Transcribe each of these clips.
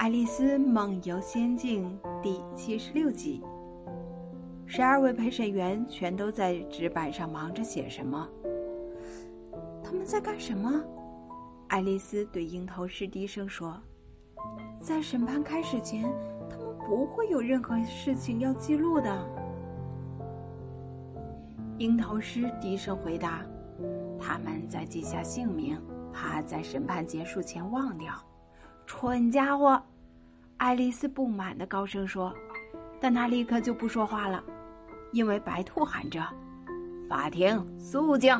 《爱丽丝梦游仙境》第七十六集。十二位陪审员全都在纸板上忙着写什么？他们在干什么？爱丽丝对鹰头狮低声说：“在审判开始前，他们不会有任何事情要记录的。”鹰头狮低声回答：“他们在记下姓名，怕在审判结束前忘掉。”蠢家伙！爱丽丝不满的高声说，但她立刻就不说话了，因为白兔喊着：“法庭肃静。”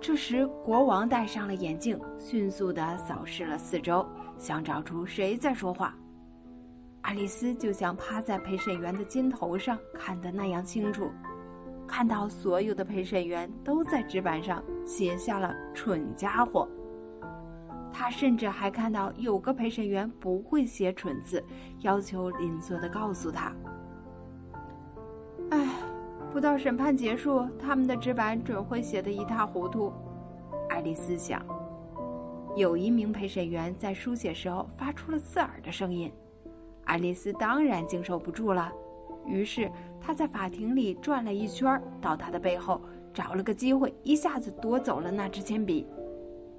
这时，国王戴上了眼镜，迅速的扫视了四周，想找出谁在说话。爱丽丝就像趴在陪审员的肩头上看的那样清楚，看到所有的陪审员都在纸板上写下了“蠢家伙”。他甚至还看到有个陪审员不会写蠢字，要求邻座的告诉他。唉，不到审判结束，他们的纸板准会写得一塌糊涂。爱丽丝想。有一名陪审员在书写时候发出了刺耳的声音，爱丽丝当然经受不住了，于是她在法庭里转了一圈，到他的背后找了个机会，一下子夺走了那支铅笔。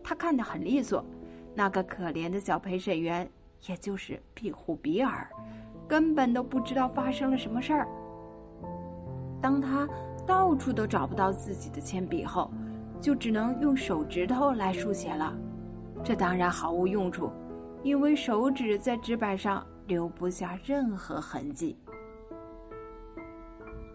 他看得很利索。那个可怜的小陪审员，也就是壁虎比尔，根本都不知道发生了什么事儿。当他到处都找不到自己的铅笔后，就只能用手指头来书写了。这当然毫无用处，因为手指在纸板上留不下任何痕迹。